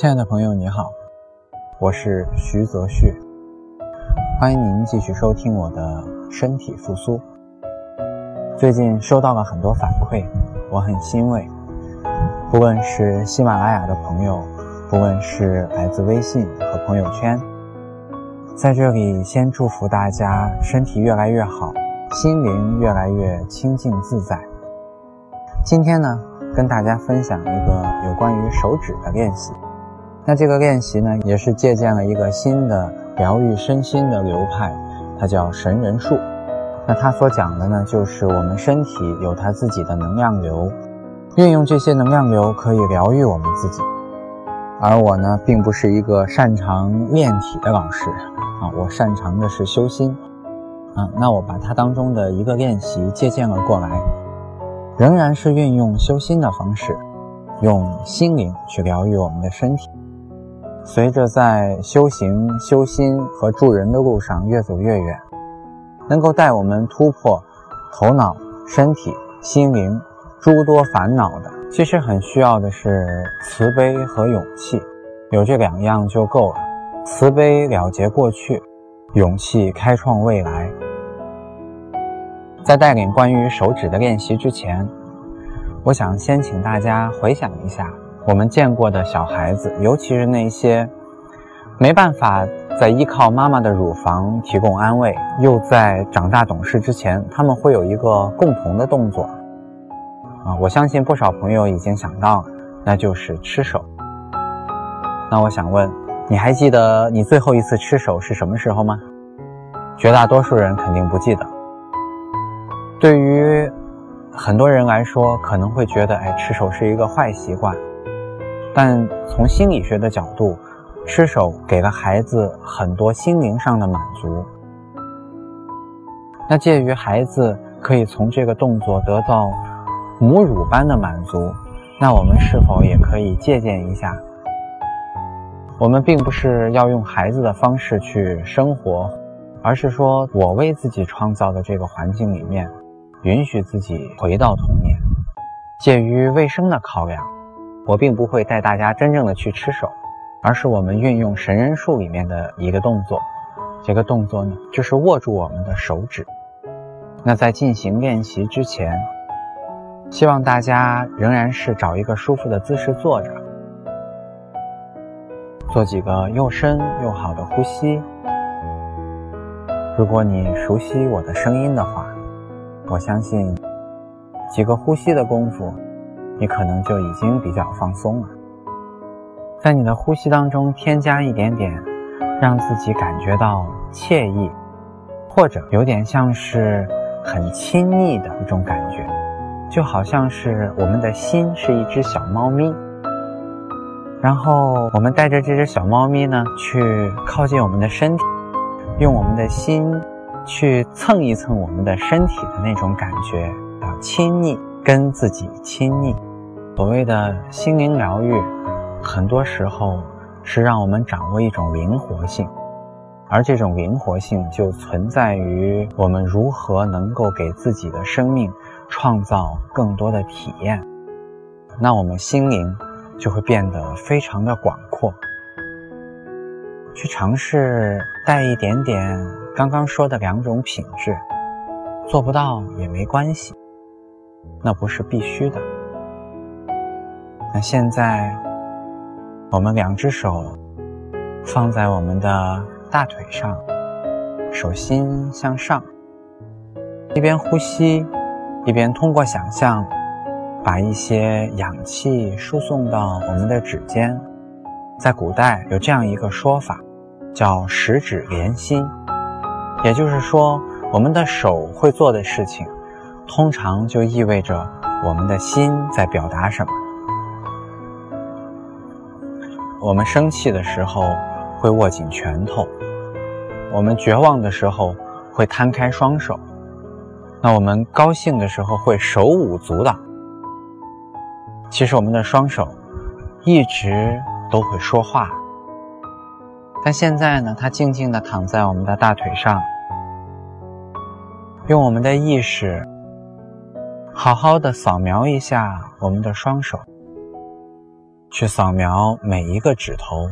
亲爱的朋友，你好，我是徐泽旭，欢迎您继续收听我的身体复苏。最近收到了很多反馈，我很欣慰。不论是喜马拉雅的朋友，不论是来自微信和朋友圈，在这里先祝福大家身体越来越好，心灵越来越清净自在。今天呢，跟大家分享一个有关于手指的练习。那这个练习呢，也是借鉴了一个新的疗愈身心的流派，它叫神人术。那它所讲的呢，就是我们身体有它自己的能量流，运用这些能量流可以疗愈我们自己。而我呢，并不是一个擅长练体的老师啊，我擅长的是修心啊。那我把它当中的一个练习借鉴了过来。仍然是运用修心的方式，用心灵去疗愈我们的身体。随着在修行、修心和助人的路上越走越远，能够带我们突破头脑、身体、心灵诸多烦恼的，其实很需要的是慈悲和勇气。有这两样就够了：慈悲了结过去，勇气开创未来。在带领关于手指的练习之前，我想先请大家回想一下我们见过的小孩子，尤其是那些没办法在依靠妈妈的乳房提供安慰，又在长大懂事之前，他们会有一个共同的动作啊！我相信不少朋友已经想到了，那就是吃手。那我想问，你还记得你最后一次吃手是什么时候吗？绝大多数人肯定不记得。对于很多人来说，可能会觉得，哎，吃手是一个坏习惯。但从心理学的角度，吃手给了孩子很多心灵上的满足。那介于孩子可以从这个动作得到母乳般的满足，那我们是否也可以借鉴一下？我们并不是要用孩子的方式去生活，而是说我为自己创造的这个环境里面。允许自己回到童年。介于卫生的考量，我并不会带大家真正的去吃手，而是我们运用神人术里面的一个动作。这个动作呢，就是握住我们的手指。那在进行练习之前，希望大家仍然是找一个舒服的姿势坐着，做几个又深又好的呼吸。如果你熟悉我的声音的话。我相信，几个呼吸的功夫，你可能就已经比较放松了。在你的呼吸当中添加一点点，让自己感觉到惬意，或者有点像是很亲昵的一种感觉，就好像是我们的心是一只小猫咪，然后我们带着这只小猫咪呢，去靠近我们的身体，用我们的心。去蹭一蹭我们的身体的那种感觉，要亲昵，跟自己亲昵。所谓的心灵疗愈，很多时候是让我们掌握一种灵活性，而这种灵活性就存在于我们如何能够给自己的生命创造更多的体验，那我们心灵就会变得非常的广阔。去尝试带一点点。刚刚说的两种品质，做不到也没关系，那不是必须的。那现在，我们两只手放在我们的大腿上，手心向上，一边呼吸，一边通过想象，把一些氧气输送到我们的指尖。在古代有这样一个说法，叫十指连心。也就是说，我们的手会做的事情，通常就意味着我们的心在表达什么。我们生气的时候会握紧拳头，我们绝望的时候会摊开双手，那我们高兴的时候会手舞足蹈。其实我们的双手一直都会说话。但现在呢，它静静地躺在我们的大腿上，用我们的意识好好的扫描一下我们的双手，去扫描每一个指头，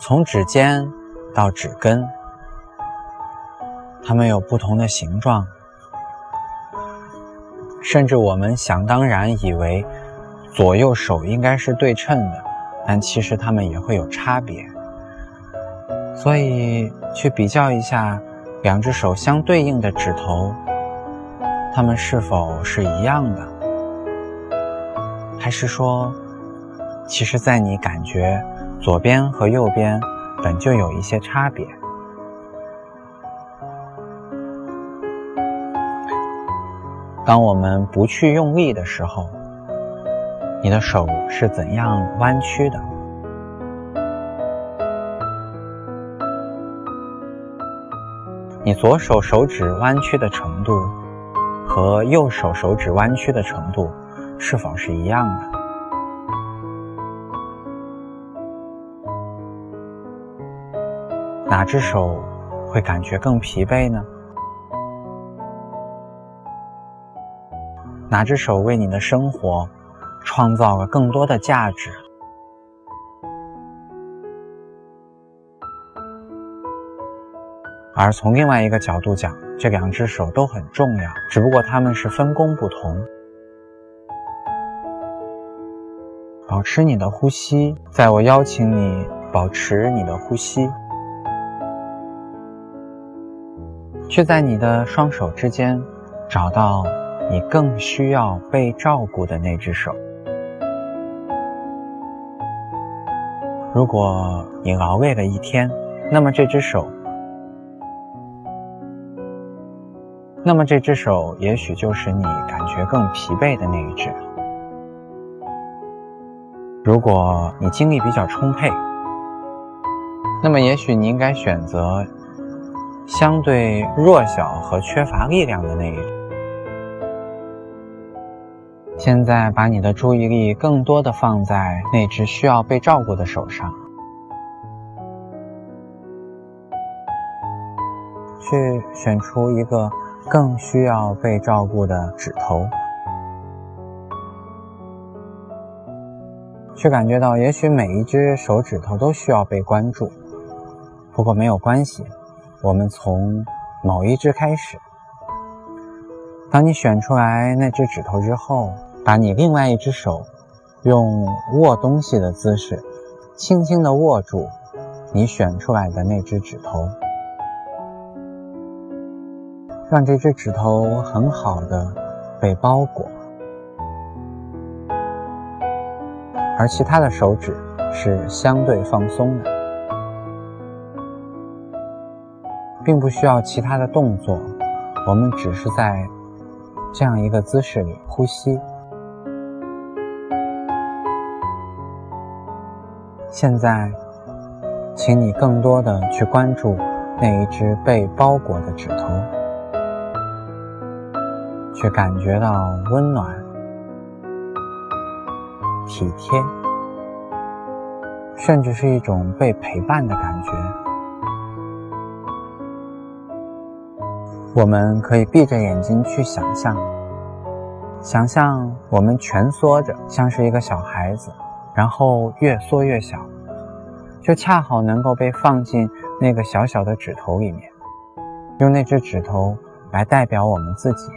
从指尖到指根，它们有不同的形状，甚至我们想当然以为左右手应该是对称的，但其实它们也会有差别。所以，去比较一下两只手相对应的指头，它们是否是一样的？还是说，其实，在你感觉左边和右边本就有一些差别？当我们不去用力的时候，你的手是怎样弯曲的？你左手手指弯曲的程度和右手手指弯曲的程度是否是一样的？哪只手会感觉更疲惫呢？哪只手为你的生活创造了更多的价值？而从另外一个角度讲，这两只手都很重要，只不过它们是分工不同。保持你的呼吸，在我邀请你保持你的呼吸，去在你的双手之间找到你更需要被照顾的那只手。如果你劳累了一天，那么这只手。那么这只手也许就是你感觉更疲惫的那一只。如果你精力比较充沛，那么也许你应该选择相对弱小和缺乏力量的那一只。现在把你的注意力更多的放在那只需要被照顾的手上，去选出一个。更需要被照顾的指头，却感觉到，也许每一只手指头都需要被关注。不过没有关系，我们从某一只开始。当你选出来那只指头之后，把你另外一只手用握东西的姿势，轻轻地握住你选出来的那只指头。让这只指头很好的被包裹，而其他的手指是相对放松的，并不需要其他的动作，我们只是在这样一个姿势里呼吸。现在，请你更多的去关注那一只被包裹的指头。去感觉到温暖、体贴，甚至是一种被陪伴的感觉。我们可以闭着眼睛去想象，想象我们蜷缩着，像是一个小孩子，然后越缩越小，就恰好能够被放进那个小小的指头里面，用那只指头来代表我们自己。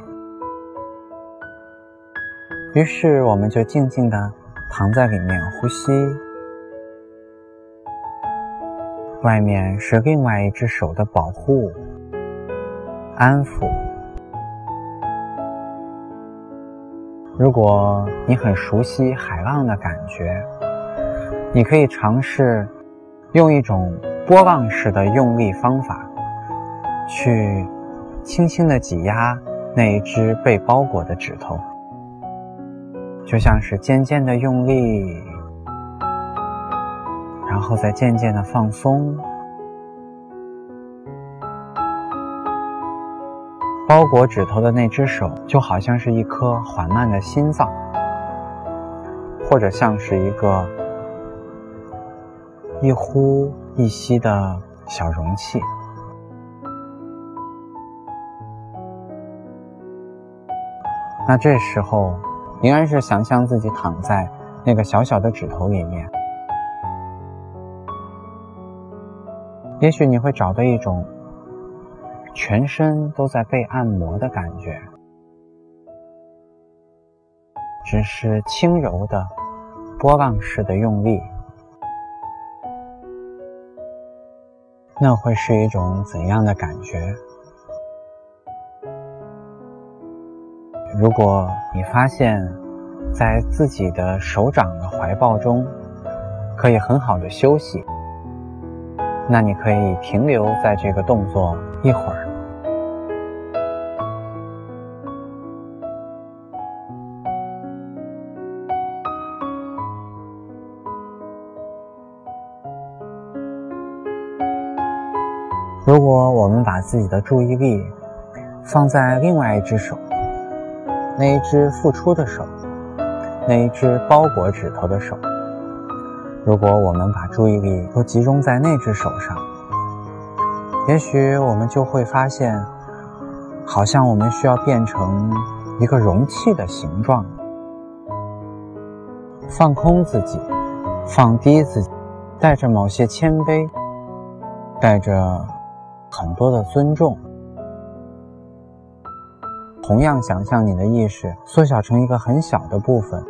于是，我们就静静地躺在里面呼吸。外面是另外一只手的保护、安抚。如果你很熟悉海浪的感觉，你可以尝试用一种波浪式的用力方法，去轻轻的挤压那一只被包裹的指头。就像是渐渐的用力，然后再渐渐的放松。包裹指头的那只手，就好像是一颗缓慢的心脏，或者像是一个一呼一吸的小容器。那这时候。仍然是想象自己躺在那个小小的指头里面，也许你会找到一种全身都在被按摩的感觉，只是轻柔的波浪式的用力，那会是一种怎样的感觉？如果你发现，在自己的手掌的怀抱中，可以很好的休息。那你可以停留在这个动作一会儿。如果我们把自己的注意力放在另外一只手，那一只付出的手。那一只包裹指头的手，如果我们把注意力都集中在那只手上，也许我们就会发现，好像我们需要变成一个容器的形状，放空自己，放低自己，带着某些谦卑，带着很多的尊重。同样，想象你的意识缩小成一个很小的部分。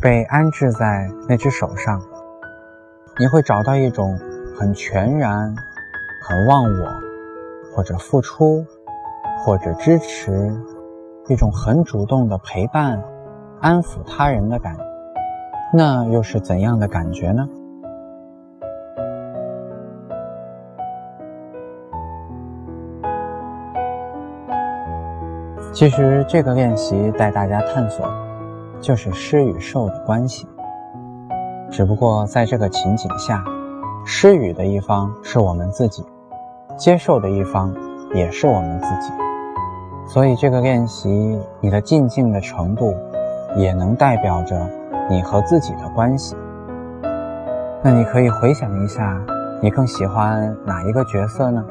被安置在那只手上，你会找到一种很全然、很忘我，或者付出，或者支持，一种很主动的陪伴、安抚他人的感。那又是怎样的感觉呢？其实这个练习带大家探索。就是施与受的关系，只不过在这个情景下，施与的一方是我们自己，接受的一方也是我们自己，所以这个练习你的静静的程度，也能代表着你和自己的关系。那你可以回想一下，你更喜欢哪一个角色呢？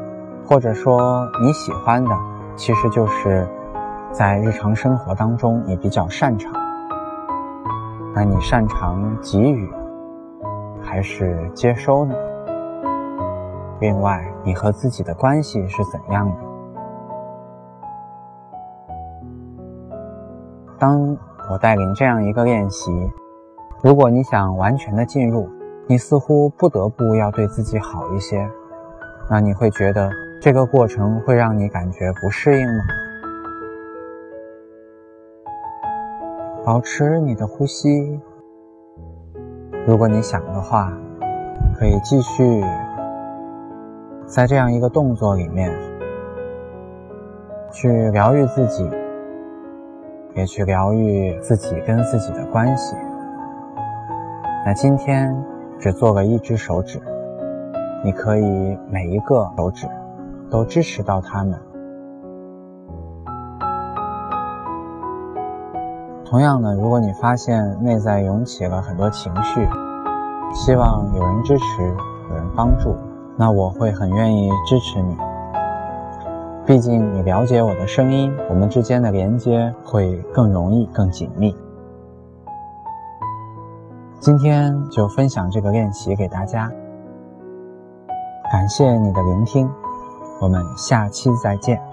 或者说你喜欢的，其实就是在日常生活当中你比较擅长。那你擅长给予还是接收呢？另外，你和自己的关系是怎样的？当我带领这样一个练习，如果你想完全的进入，你似乎不得不要对自己好一些，那你会觉得这个过程会让你感觉不适应吗？保持你的呼吸。如果你想的话，可以继续在这样一个动作里面去疗愈自己，也去疗愈自己跟自己的关系。那今天只做了一只手指，你可以每一个手指都支持到他们。同样的，如果你发现内在涌起了很多情绪，希望有人支持，有人帮助，那我会很愿意支持你。毕竟你了解我的声音，我们之间的连接会更容易、更紧密。今天就分享这个练习给大家，感谢你的聆听，我们下期再见。